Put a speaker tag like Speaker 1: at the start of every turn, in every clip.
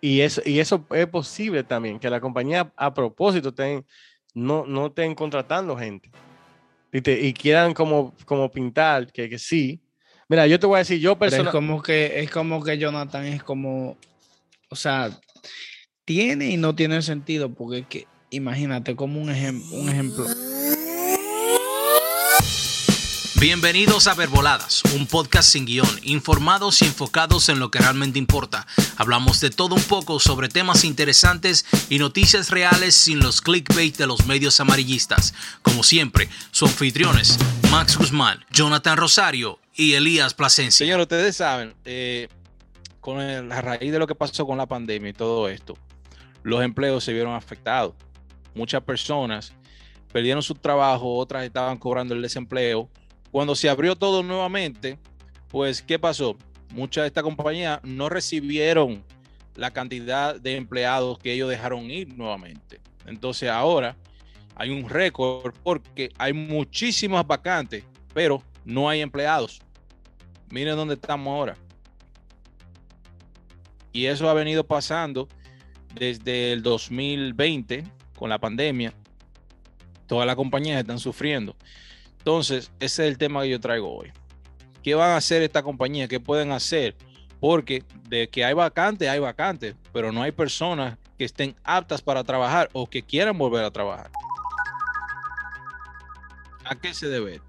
Speaker 1: Y eso, y eso es posible también, que la compañía a propósito no, no estén contratando gente. Y, te, y quieran como, como pintar que, que sí. Mira, yo te voy a decir, yo
Speaker 2: personalmente... Es como que, es como que Jonathan es como, o sea, tiene y no tiene sentido, porque es que, imagínate como un, un ejemplo
Speaker 3: Bienvenidos a Verboladas, un podcast sin guion, informados y enfocados en lo que realmente importa. Hablamos de todo un poco sobre temas interesantes y noticias reales sin los clickbait de los medios amarillistas. Como siempre, sus anfitriones, Max Guzmán, Jonathan Rosario y Elías Plasencia.
Speaker 4: Señor, ustedes saben, eh, con la raíz de lo que pasó con la pandemia y todo esto, los empleos se vieron afectados. Muchas personas perdieron su trabajo, otras estaban cobrando el desempleo cuando se abrió todo nuevamente, pues, ¿qué pasó? Muchas de estas compañías no recibieron la cantidad de empleados que ellos dejaron ir nuevamente. Entonces ahora hay un récord porque hay muchísimas vacantes, pero no hay empleados. Miren dónde estamos ahora. Y eso ha venido pasando desde el 2020 con la pandemia. Todas las compañías están sufriendo. Entonces, ese es el tema que yo traigo hoy. ¿Qué van a hacer esta compañía? ¿Qué pueden hacer? Porque de que hay vacantes, hay vacantes, pero no hay personas que estén aptas para trabajar o que quieran volver a trabajar. ¿A qué se debe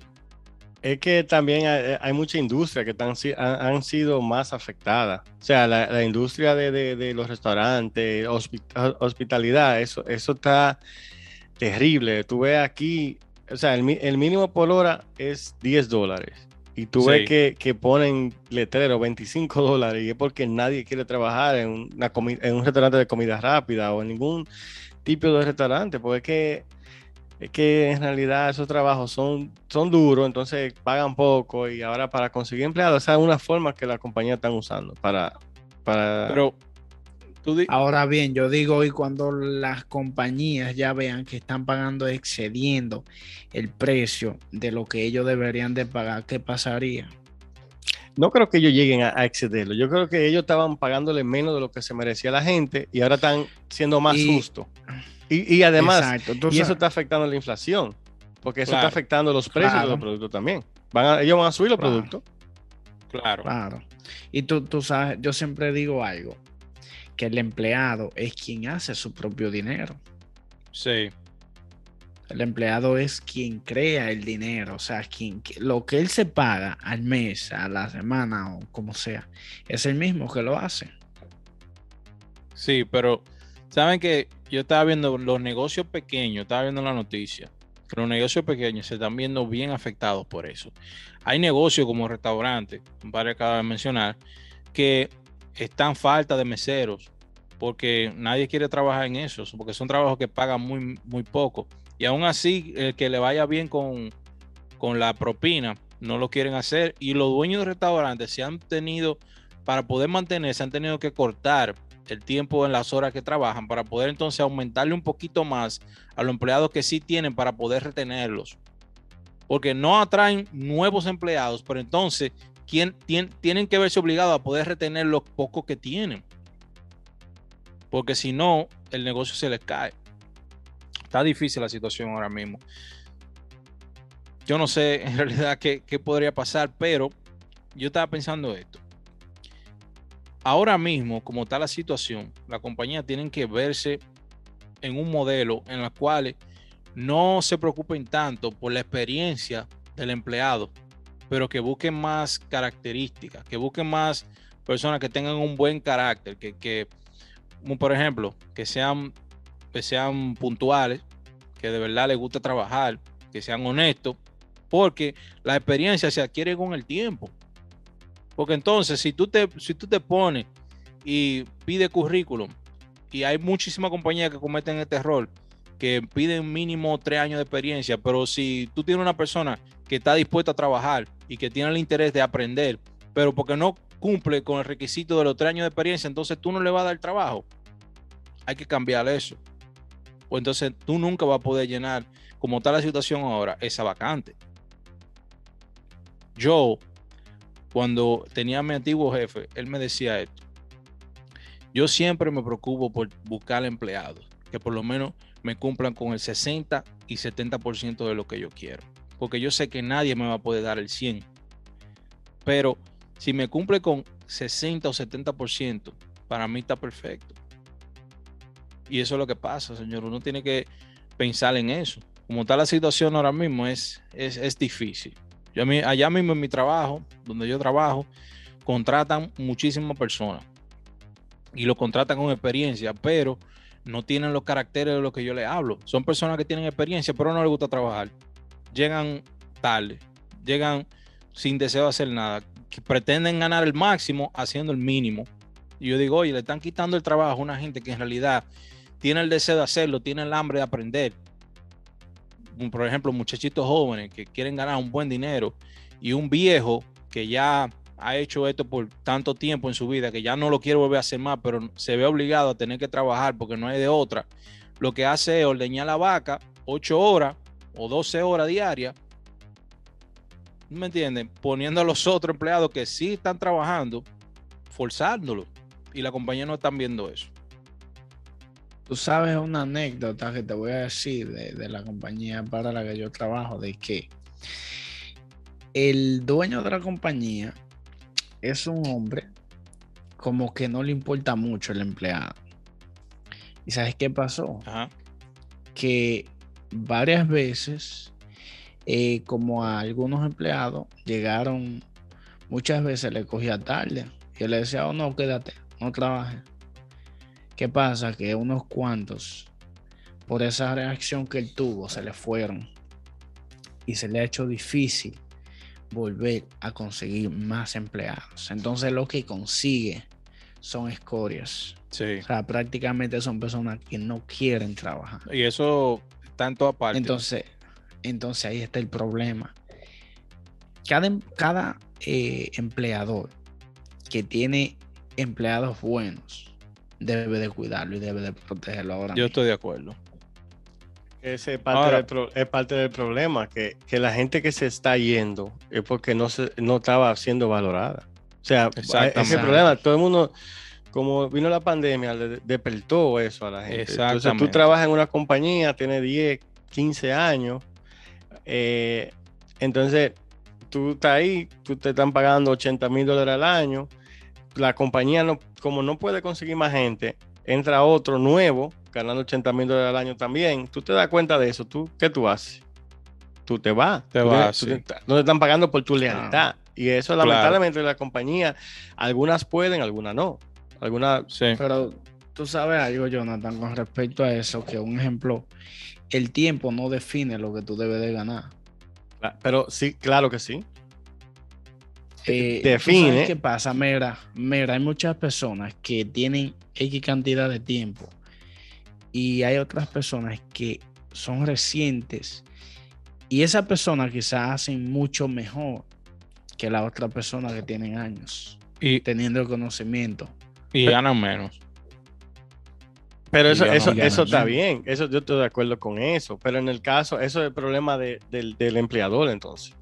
Speaker 1: Es que también hay, mucha industria que han, sido más afectadas. O sea, la, industria de, los restaurantes, hospitalidad, eso, eso está terrible. Tú ves aquí o sea, el, mínimo por hora es 10 dólares. Y tú ves que, ponen letrero 25 dólares y es porque nadie quiere trabajar en, una en un restaurante de comida rápida o en ningún tipo de restaurante, porque es que, es que en realidad esos trabajos son, son duros, entonces pagan poco y ahora para conseguir empleados, esa es una forma que la compañía están usando para... para...
Speaker 2: Pero Ahora bien, yo digo hoy cuando las compañías ya vean que están pagando excediendo el precio de lo que ellos deberían de pagar, ¿qué pasaría?
Speaker 1: No creo que ellos lleguen a, excederlo. Yo creo que ellos estaban pagándole menos de lo que se merecía la gente y ahora están siendo más justos. Y, además, y eso está afectando la inflación, porque eso está afectando los precios de los productos también. Van ellos van a subir los productos.
Speaker 2: Claro. Claro. Y tú, tú sabes, yo siempre digo algo que el empleado es quien hace su propio dinero.
Speaker 4: Sí.
Speaker 2: El empleado es quien crea el dinero, o sea, quien, lo que él se paga al mes, a la semana o como sea, es el mismo que lo hace.
Speaker 4: Sí, pero saben que yo estaba viendo los negocios pequeños, estaba viendo la noticia, que los negocios pequeños se están viendo bien afectados por eso. Hay negocios como restaurantes, par acaba de mencionar, que están falta de meseros, porque nadie quiere trabajar en eso, porque son trabajos que pagan muy, muy poco. Y aún así, el que le vaya bien con, con la propina, no lo quieren hacer. Y los dueños de restaurantes se han tenido, para poder mantenerse, han tenido que cortar el tiempo en las horas que trabajan para poder entonces aumentarle un poquito más a los empleados que sí tienen para poder retenerlos. Porque no atraen nuevos empleados, pero entonces tienen que verse obligados a poder retener los pocos que tienen. Porque si no, el negocio se les cae. Está difícil la situación ahora mismo. Yo no sé en realidad qué, podría pasar, pero yo estaba pensando esto. Ahora mismo, como está la situación, la compañía tienen que verse en un modelo en el cual no se preocupen tanto por la experiencia del empleado, pero que busquen más características, que busquen más personas que tengan un buen carácter, que, que por ejemplo, que sean, que sean puntuales, que de verdad les guste trabajar, que sean honestos, porque la experiencia se adquiere con el tiempo. Porque entonces, si tú te, si tú te pones y pides currículum, y hay muchísimas compañías que cometen este error, que piden mínimo tres años de experiencia, pero si tú tienes una persona que está dispuesta a trabajar y que tiene el interés de aprender, pero porque no cumple con el requisito de los tres años de experiencia, entonces tú no le vas a dar trabajo. Hay que cambiar eso. O entonces tú nunca vas a poder llenar, como está la situación ahora, esa vacante. Yo, cuando tenía a mi antiguo jefe, él me decía esto, Yo siempre me preocupo por buscar empleados que por lo menos me cumplan con el 60 y 70% de lo que yo quiero. Porque yo sé que nadie me va a poder dar el 100. Pero si me cumple con 60 o 70%, para mí está perfecto. Y eso es lo que pasa, señor. Uno tiene que pensar en eso. Como está la situación ahora mismo, es, es, difícil. Yo, allá mismo en mi trabajo, donde yo trabajo, contratan muchísimas personas. Y lo contratan con experiencia, pero no tienen los caracteres de lo que yo les hablo. Son personas que tienen experiencia, pero no les gusta trabajar. Llegan tarde, llegan sin deseo de hacer nada, que pretenden ganar el máximo haciendo el mínimo. Y yo digo, oye, le están quitando el trabajo a una gente que en realidad tiene el deseo de hacerlo, tiene el hambre de aprender. Por ejemplo, muchachitos jóvenes que quieren ganar un buen dinero y un viejo que ya ha hecho esto por tanto tiempo en su vida que ya no lo quiere volver a hacer más, pero se ve obligado a tener que trabajar porque no hay de otra, lo que hace es ordeñar la vaca 8 horas o 12 horas diarias, ¿me entienden? Poniendo a los otros empleados que sí están trabajando, forzándolo. Y la compañía no están viendo eso.
Speaker 2: Tú sabes una anécdota que te voy a decir de, de la compañía para la que yo trabajo, de que el dueño de la compañía es un hombre como que no le importa mucho el empleado. ¿Y sabes qué pasó? Que varias veces, eh, como a algunos empleados llegaron, muchas veces le cogía tarde. Y él le decía, oh no, quédate, no trabajes. ¿Qué pasa? Que unos cuantos, por esa reacción que él tuvo, se le fueron. Y se le ha hecho difícil volver a conseguir más empleados. Entonces lo que consigue son escorias.
Speaker 4: Sí.
Speaker 2: O sea, prácticamente son personas que no quieren trabajar.
Speaker 4: Y eso tanto aparte.
Speaker 2: Entonces, entonces ahí está el problema. Cada, cada eh, empleador que tiene empleados buenos debe de cuidarlo y debe de protegerlo ahora.
Speaker 4: Yo estoy de acuerdo.
Speaker 1: Ese es parte, del, es parte del problema, que, que, la gente que se está yendo es porque no, se, no estaba siendo valorada. O sea, ese problema, todo el mundo, como vino la pandemia, le despertó eso a la gente. Entonces tú trabajas en una compañía, tienes 10, 15 años, eh, entonces tú estás ahí, tú te están pagando 80 mil dólares al año, la compañía, no, como no puede conseguir más gente, entra otro nuevo ganando 80 mil dólares al año también, tú te das cuenta de eso, ¿tú qué tú haces? Tú te vas.
Speaker 4: Te vas.
Speaker 1: no te están pagando por tu lealtad. Y eso, lamentablemente, la compañía, algunas pueden, algunas no. Algunas.
Speaker 2: Sí. Pero tú sabes algo, Jonathan, con respecto a eso, que un ejemplo, el tiempo no define lo que tú debes de ganar.
Speaker 1: Pero sí, claro que sí.
Speaker 2: Eh, define. ¿Qué pasa? Mira, mira, hay muchas personas que tienen X cantidad de tiempo y hay otras personas que son recientes y esa persona quizás hacen mucho mejor que la otra persona que tienen años y teniendo el conocimiento.
Speaker 4: Y ganan menos.
Speaker 1: Pero eso, eso, eso está bien, eso yo estoy de acuerdo con eso, pero en el caso, eso es el problema del, empleador entonces.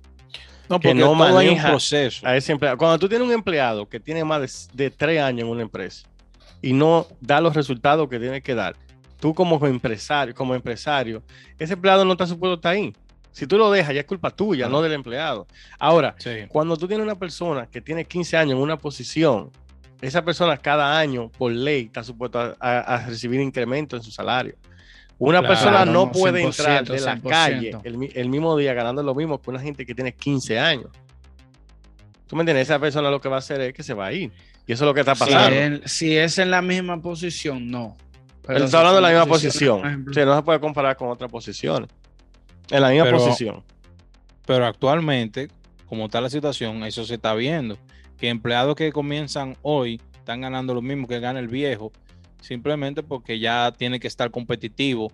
Speaker 4: No, porque no hay un proceso.
Speaker 1: A ese empleado. Cuando tú tienes un empleado que tiene más de, de, tres años en una empresa y no da los resultados que tiene que dar, tú como empresario, como empresario, ese empleado no está supuesto estar ahí. Si tú lo dejas, ya es culpa tuya, no del empleado. Ahora, cuando tú tienes una persona que tiene 15 años en una posición, esa persona cada año, por ley, está supuesta a, recibir incremento en su salario. Una persona no puede entrar de la calle el, mismo día ganando lo mismo que una gente que tiene 15 años. ¿Tú me entiendes? Esa persona lo que va a hacer es que se va a ir. Y eso es lo que está pasando.
Speaker 2: si es en la misma posición, no.
Speaker 1: Pero está hablando de la misma posición. no se puede comparar con otras posiciones. En la misma posición.
Speaker 4: Pero actualmente, como está la situación, eso se está viendo. Que empleados que comienzan hoy están ganando lo mismo que gana el viejo, simplemente porque ya tiene que estar competitivo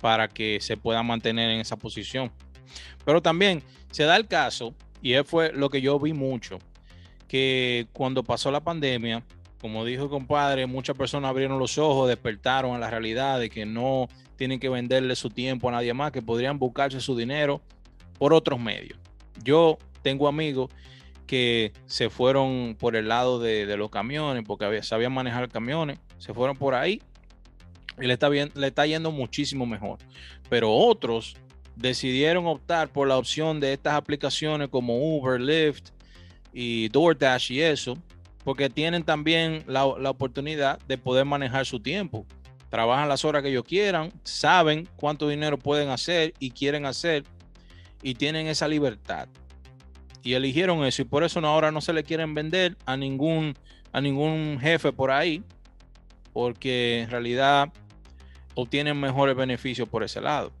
Speaker 4: para que se pueda mantener en esa posición. Pero también se da el caso, y fue lo que yo vi mucho, que cuando pasó la pandemia, como dijo el compadre, muchas personas abrieron los ojos, despertaron a la realidad de que no tienen que venderle su tiempo a nadie más, que podrían buscarse su dinero por otros medios. Yo tengo amigos que se fueron por el lado de, los camiones, porque sabían manejar camiones, se fueron por ahí y le está, bien, le está yendo muchísimo mejor. Pero otros decidieron optar por la opción de estas aplicaciones como Uber, Lyft y DoorDash y eso, porque tienen también la, la oportunidad de poder manejar su tiempo. Trabajan las horas que ellos quieran, saben cuánto dinero pueden hacer y quieren hacer y tienen esa libertad. Y eligieron eso y por eso ahora no se le quieren vender a ningún, a ningún jefe por ahí, porque en realidad obtienen mejores beneficios por ese lado.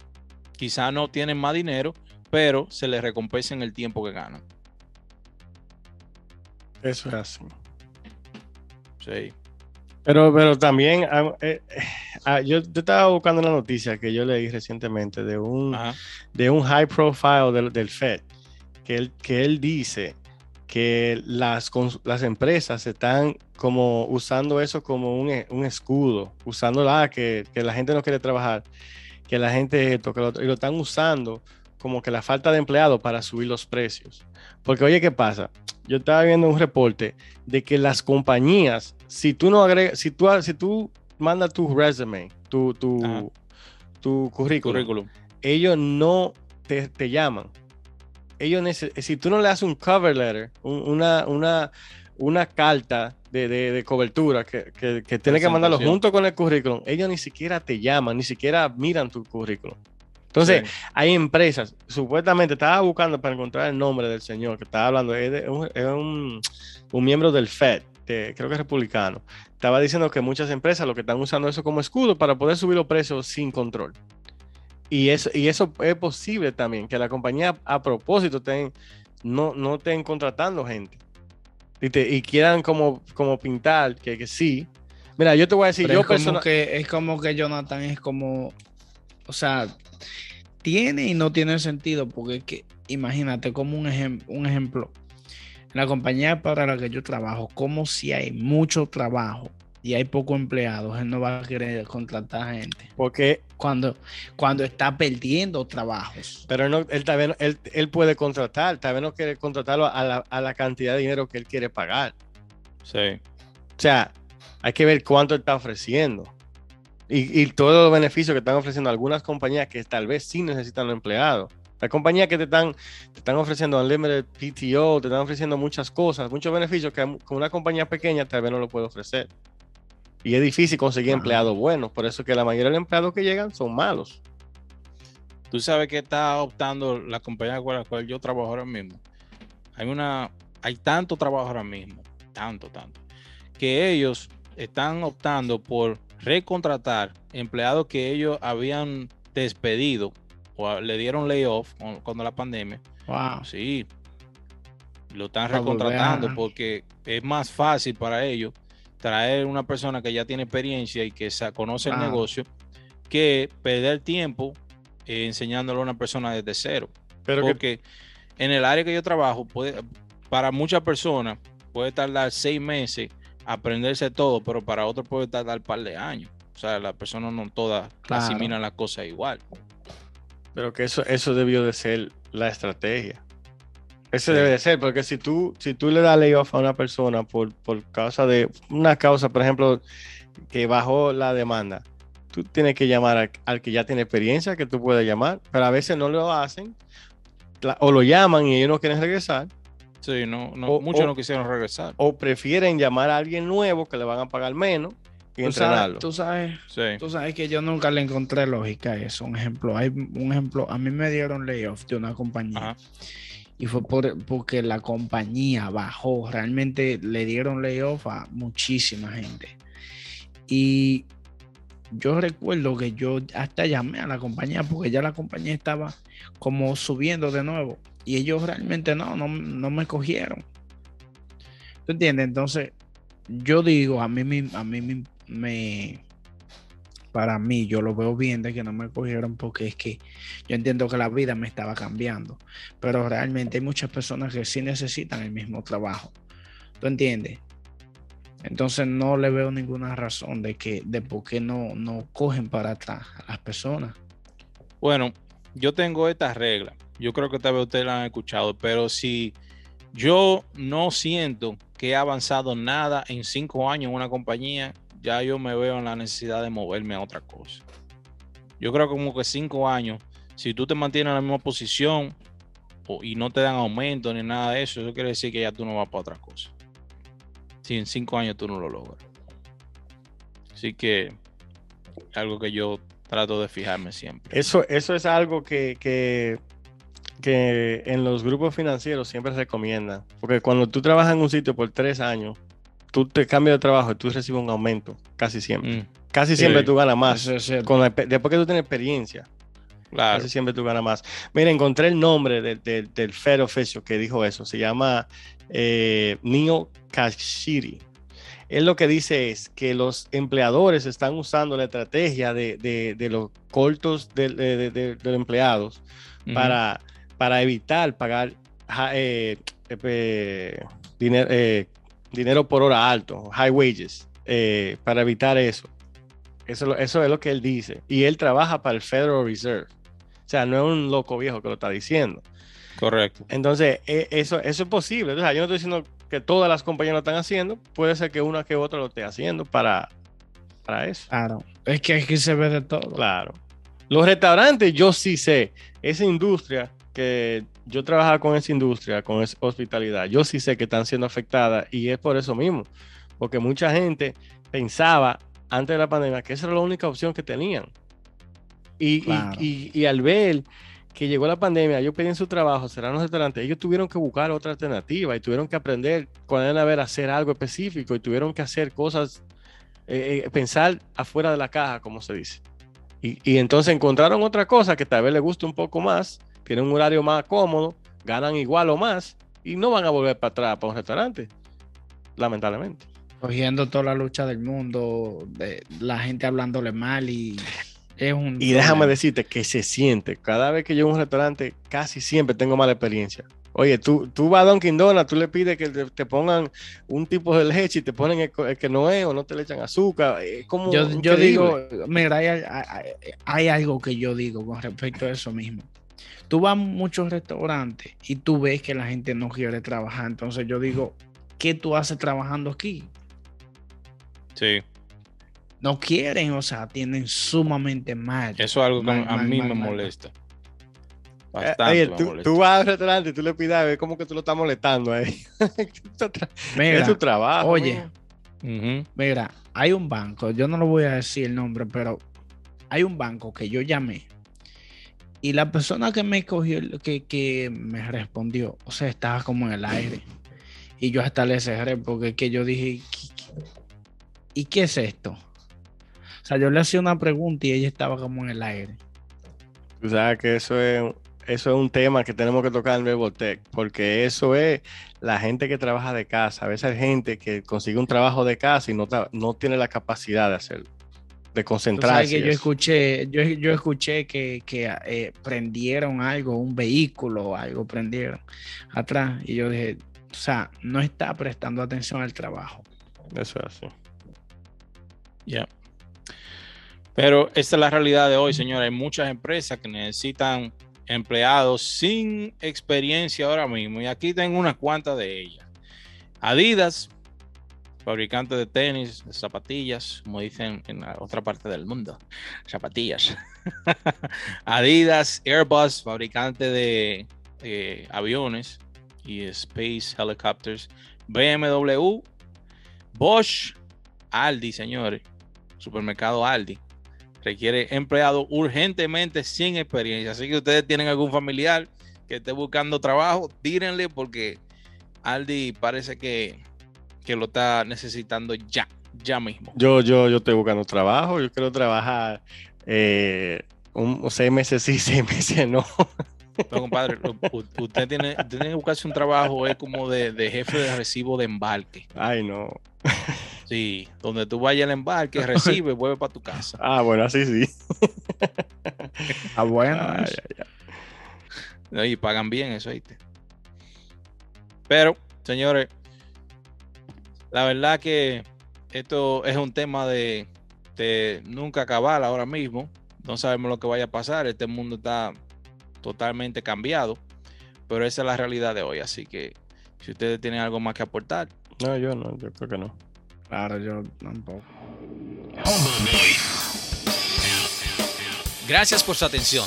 Speaker 4: Quizá no tienen más dinero, pero se les recompensa en el tiempo que ganan.
Speaker 1: Eso es así.
Speaker 4: Sí.
Speaker 1: Pero, pero también, ah, eh, eh, ah, yo, estaba buscando una noticia que yo leí recientemente de un, de un high profile del, del, Fed, que él, que él dice que las, las empresas están como usando eso como un, un escudo, usando la que, que, la gente no quiere trabajar, que la gente toque y lo están usando como que la falta de empleados para subir los precios. Porque oye, ¿qué pasa? Yo estaba viendo un reporte de que las compañías si tú no agregas, si tú, si tú mandas tu resume, tu, tu, tu currículum, ellos no te, te llaman. Ellos si tú no le haces un cover letter, una, una, una carta de, de, de cobertura que, que, que tienes que mandarlo junto con el currículum, ellos ni siquiera te llaman, ni siquiera miran tu currículum. Entonces, hay empresas, supuestamente estaba buscando para encontrar el nombre del señor que estaba hablando, es, un, es un, un, miembro del FED, creo que es republicano, estaba diciendo que muchas empresas lo que están usando eso como escudo para poder subir los precios sin control. Y eso, y eso es posible también, que la compañía a propósito no, no estén contratando gente. Y, quieran como, como pintar que, que sí. Mira, yo te voy a decir, yo
Speaker 2: es como, que, es como que Jonathan es como, o sea, tiene y no tiene sentido, porque es que, imagínate como un, un ejemplo, la compañía para la que yo trabajo, como si hay mucho trabajo y hay pocos empleados, él no va a querer contratar gente.
Speaker 1: Porque
Speaker 2: cuando, cuando está perdiendo trabajos.
Speaker 1: Pero no, él, también, él, él puede contratar, también no quiere contratarlo a la, a la, cantidad de dinero que él quiere pagar.
Speaker 4: Sí.
Speaker 1: O sea, hay que ver cuánto está ofreciendo. Y, y todos los beneficios que están ofreciendo algunas compañías que tal vez sí necesitan empleados. Hay compañías que te están, te están ofreciendo unlimited PTO, te están ofreciendo muchas cosas, muchos beneficios que con una compañía pequeña tal vez no lo puede ofrecer. Y es difícil conseguir empleados buenos, por eso que la mayoría de los empleados que llegan son malos.
Speaker 4: Tú sabes que está optando la compañía con la cual yo trabajo ahora mismo. Hay una, hay tanto trabajo ahora mismo, tanto, tanto, que ellos están optando por recontratar empleados que ellos habían despedido le dieron layoff cuando la pandemia.
Speaker 2: Wow.
Speaker 4: Sí. Lo están recontratando porque es más fácil para ellos traer una persona que ya tiene experiencia y que conoce el negocio que perder tiempo eh, enseñándole a una persona desde cero. Pero porque en el área que yo trabajo, puede, para muchas personas puede tardar seis meses aprenderse todo, pero para otros puede tardar un par de años. O sea, las personas no todas asimilan las cosas igual.
Speaker 1: Pero que eso, eso debió de ser la estrategia. Eso debe de ser, porque si tú, si tú le das layoff a una persona por, por causa de una causa, por ejemplo, que bajó la demanda, tú tienes que llamar al, que ya tiene experiencia, que tú puedes llamar, pero a veces no lo hacen, o lo llaman y ellos no quieren regresar.
Speaker 4: Sí, no, no muchos no quisieron regresar.
Speaker 1: O prefieren llamar a alguien nuevo que le van a pagar menos
Speaker 2: tú sabes, tú sabes, que yo nunca le encontré lógica a eso. Un ejemplo, hay un ejemplo, a mí me dieron layoff de una compañía. Y fue por, porque la compañía bajó. Realmente le dieron layoff a muchísima gente. Y yo recuerdo que yo hasta llamé a la compañía porque ya la compañía estaba como subiendo de nuevo. Y ellos realmente no, no, no me cogieron. ¿Tú entiendes? Entonces, yo digo, a mí, a mí me, para mí, yo lo veo bien de que no me cogieron porque es que yo entiendo que la vida me estaba cambiando, pero realmente hay muchas personas que sí necesitan el mismo trabajo. ¿Tú entiendes? Entonces no le veo ninguna razón de que de por qué no, no cogen para atrás a las personas.
Speaker 4: Bueno, yo tengo estas reglas. Yo creo que tal vez ustedes la han escuchado, pero si yo no siento que he avanzado nada en cinco años en una compañía, ya yo me veo en la necesidad de moverme a otra cosa. Yo creo como que cinco años, si tú te mantienes en la misma posición y no te dan aumento ni nada de eso, eso quiere decir que ya tú no vas para otra cosa. Si en cinco años tú no lo logras. Así que algo que yo trato de fijarme siempre.
Speaker 1: Eso, eso es algo que, que, que en los grupos financieros siempre se recomienda. Porque cuando tú trabajas en un sitio por tres años, tú te cambias de trabajo y tú recibes un aumento, casi siempre. Mm. Casi siempre tú ganas más. después que tú tienes experiencia. Casi siempre tú ganas más. Mira, encontré el nombre del Fed Officio que dijo eso. Se llama eh, Neo Kashiri. Él lo que dice es que los empleadores están usando la estrategia de, los cortos de, los empleados para, para evitar pagar eh, eh, dinero, dinero por hora alto, high wages, para evitar eso. Eso, eso es lo que él dice. Y él trabaja para el Federal Reserve. O sea, no es un loco viejo que lo está diciendo.
Speaker 4: Correcto.
Speaker 1: Entonces, e, eso, eso es posible. yo no estoy diciendo que todas las compañías lo están haciendo. Puede ser que una que otra lo esté haciendo para, para eso.
Speaker 2: Claro. Es que aquí se ve de todo.
Speaker 1: Claro. Los restaurantes, yo sí sé. Esa industria que yo trabajaba con esa industria, con esa hospitalidad, yo sí sé que están siendo afectadas y es por eso mismo. Porque mucha gente pensaba antes de la pandemia que esa era la única opción que tenían. Y, y, al ver que llegó la pandemia, ellos pedían su trabajo, serán los restaurantes, ellos tuvieron que buscar otra alternativa y tuvieron que aprender cuando a ver hacer algo específico y tuvieron que hacer cosas, eh, eh, pensar afuera de la caja, como se dice. Y, y, entonces encontraron otra cosa que tal vez les guste un poco más, tienen un horario más cómodo, ganan igual o más y no van a volver para atrás para un restaurante, lamentablemente
Speaker 2: cogiendo toda la lucha del mundo, de la gente hablándole mal y es un...
Speaker 1: Y déjame decirte que se siente, cada vez que yo a un restaurante, casi siempre tengo mala experiencia. Oye, tú, tú vas a Dunkin' Donuts, tú le pides que te, pongan un tipo de leche y te ponen el, que no es o no te le echan azúcar. Es como
Speaker 2: yo, yo digo, mira, hay, hay, algo que yo digo con respecto a eso mismo. Tú vas a muchos restaurantes y tú ves que la gente no quiere trabajar. Entonces yo digo, ¿qué tú haces trabajando aquí?
Speaker 4: Sí.
Speaker 2: No quieren, o sea, tienen sumamente mal.
Speaker 4: Eso es algo que a mí me molesta.
Speaker 1: Bastante Oye, tú, vas al restaurante y tú le pides a ver cómo que tú lo estás molestando ahí. es tu trabajo.
Speaker 2: Oye, mira, hay un banco, yo no lo voy a decir el nombre, pero hay un banco que yo llamé y la persona que me cogió, que, que me respondió, o sea, estaba como en el aire. Y yo hasta le cerré porque que yo dije, ¿y qué es esto? O sea, yo le hacía una pregunta y ella estaba como en el aire.
Speaker 1: Tú sabes que eso es, eso es un tema que tenemos que tocar en Rebotec, porque eso es la gente que trabaja de casa. A veces hay gente que consigue un trabajo de casa y no, no tiene la capacidad de hacerlo, de concentrarse.
Speaker 2: Que yo escuché, yo, yo escuché que, que eh, prendieron algo, un vehículo o algo prendieron atrás. Y yo dije, o sea, no está prestando atención al trabajo.
Speaker 1: Eso es así.
Speaker 4: Ya. Pero esta es la realidad de hoy, señores. Hay muchas empresas que necesitan empleados sin experiencia ahora mismo. Y aquí tengo unas cuantas de ellas. Adidas, fabricante de tenis, de zapatillas, como dicen en la otra parte del mundo. Zapatillas. Adidas, Airbus, fabricante de, aviones y space helicopters. BMW, Bosch, Aldi, señores supermercado Aldi. Requiere empleado urgentemente sin experiencia. Así que ustedes tienen algún familiar que esté buscando trabajo, tírenle porque Aldi parece que, que lo está necesitando ya, ya mismo.
Speaker 1: Yo, yo, yo estoy buscando trabajo, yo quiero trabajar eh, un, seis meses sí, seis meses no.
Speaker 4: No, compadre, usted tiene, tiene que buscarse un trabajo es como de, de, jefe de recibo de embarque.
Speaker 1: Ay, no.
Speaker 4: Sí, donde tú vayas al embarque, recibe, vuelve para tu casa.
Speaker 1: Ah, bueno, así sí.
Speaker 2: ah, bueno.
Speaker 4: Y pagan bien eso, ¿viste? Pero, señores, la verdad que esto es un tema de, de nunca acabar ahora mismo. No sabemos lo que vaya a pasar. Este mundo está totalmente cambiado. Pero esa es la realidad de hoy. Así que si ustedes tienen algo más que aportar.
Speaker 1: No, yo no, yo creo que no.
Speaker 2: Claro, yo tampoco.
Speaker 4: Gracias por su atención.